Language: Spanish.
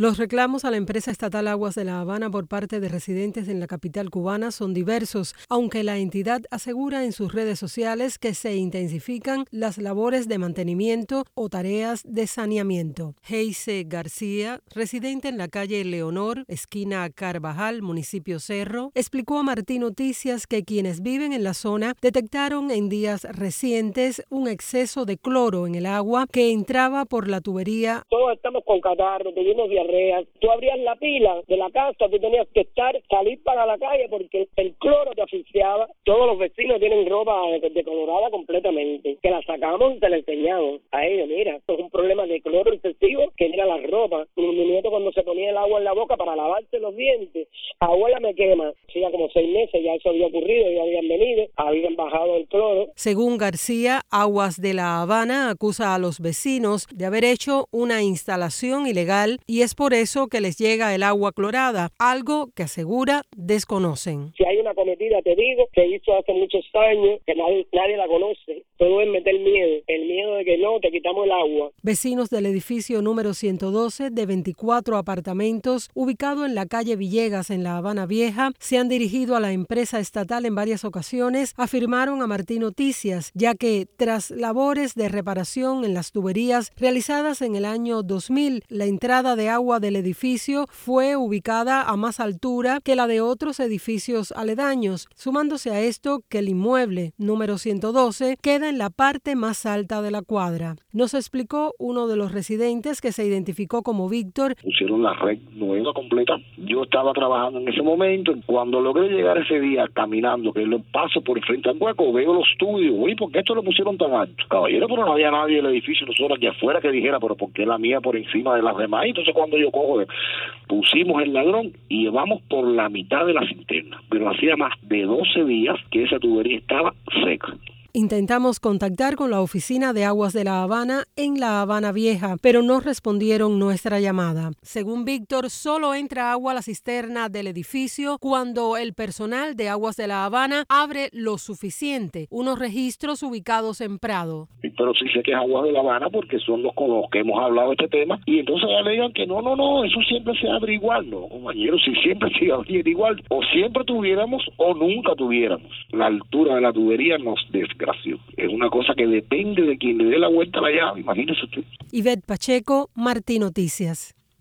Los reclamos a la empresa estatal Aguas de La Habana por parte de residentes en la capital cubana son diversos, aunque la entidad asegura en sus redes sociales que se intensifican las labores de mantenimiento o tareas de saneamiento. Heise García, residente en la calle Leonor, esquina Carvajal, municipio Cerro, explicó a Martín Noticias que quienes viven en la zona detectaron en días recientes un exceso de cloro en el agua que entraba por la tubería. Todos estamos con catarro, Tú abrías la pila de la casa, tú tenías que estar, salir para la calle porque el cloro te asfixiaba. Todos los vecinos tienen ropa decolorada completamente. Que la sacamos y te la enseñamos a ellos. Mira, esto es un problema de cloro excesivo que era la ropa. Mi nieto cuando se ponía el agua en la boca para lavarse los dientes, abuela me quema. Hacía como seis meses ya eso había ocurrido, ya habían venido, habían bajado el cloro. Según García, Aguas de La Habana acusa a los vecinos de haber hecho una instalación ilegal y es por eso que les llega el agua clorada, algo que asegura desconocen. Si hay una cometida, te digo, que hizo hace muchos años, que nadie, nadie la conoce. Todo es meter miedo, el miedo de que no, te quitamos el agua. Vecinos del edificio número 112 de 24 apartamentos, ubicado en la calle Villegas en La Habana Vieja, se han dirigido a la empresa estatal en varias ocasiones, afirmaron a Martín Noticias, ya que tras labores de reparación en las tuberías realizadas en el año 2000, la entrada de agua del edificio fue ubicada a más altura que la de otros edificios aledaños, sumándose a esto que el inmueble número 112 queda en la parte más alta de la cuadra. Nos explicó uno de los residentes que se identificó como Víctor. Pusieron la red nueva completa. Yo estaba trabajando en ese momento. Cuando logré llegar ese día caminando, que lo paso por frente al hueco, veo los estudios. Uy, ¿por qué esto lo pusieron tan alto? Caballero, pero no había nadie en el edificio, nosotros aquí afuera que dijera, pero ¿por qué la mía por encima de las demás? Entonces cuando yo cojo, pusimos el ladrón y llevamos por la mitad de la cisterna, pero hacía más de 12 días que esa tubería estaba seca. Intentamos contactar con la oficina de aguas de La Habana en La Habana Vieja, pero no respondieron nuestra llamada. Según Víctor, solo entra agua a la cisterna del edificio cuando el personal de aguas de La Habana abre lo suficiente, unos registros ubicados en Prado. Pero sí sé que es aguas de La Habana porque son los con los que hemos hablado de este tema y entonces alegan que no, no, no, eso siempre se abre igual, no, compañeros, si siempre se abre igual, o siempre tuviéramos o nunca tuviéramos. La altura de la tubería nos desgracia es una cosa que depende de quien le dé la vuelta a la llave, imagínese usted. Ivette Pacheco, Martín Noticias.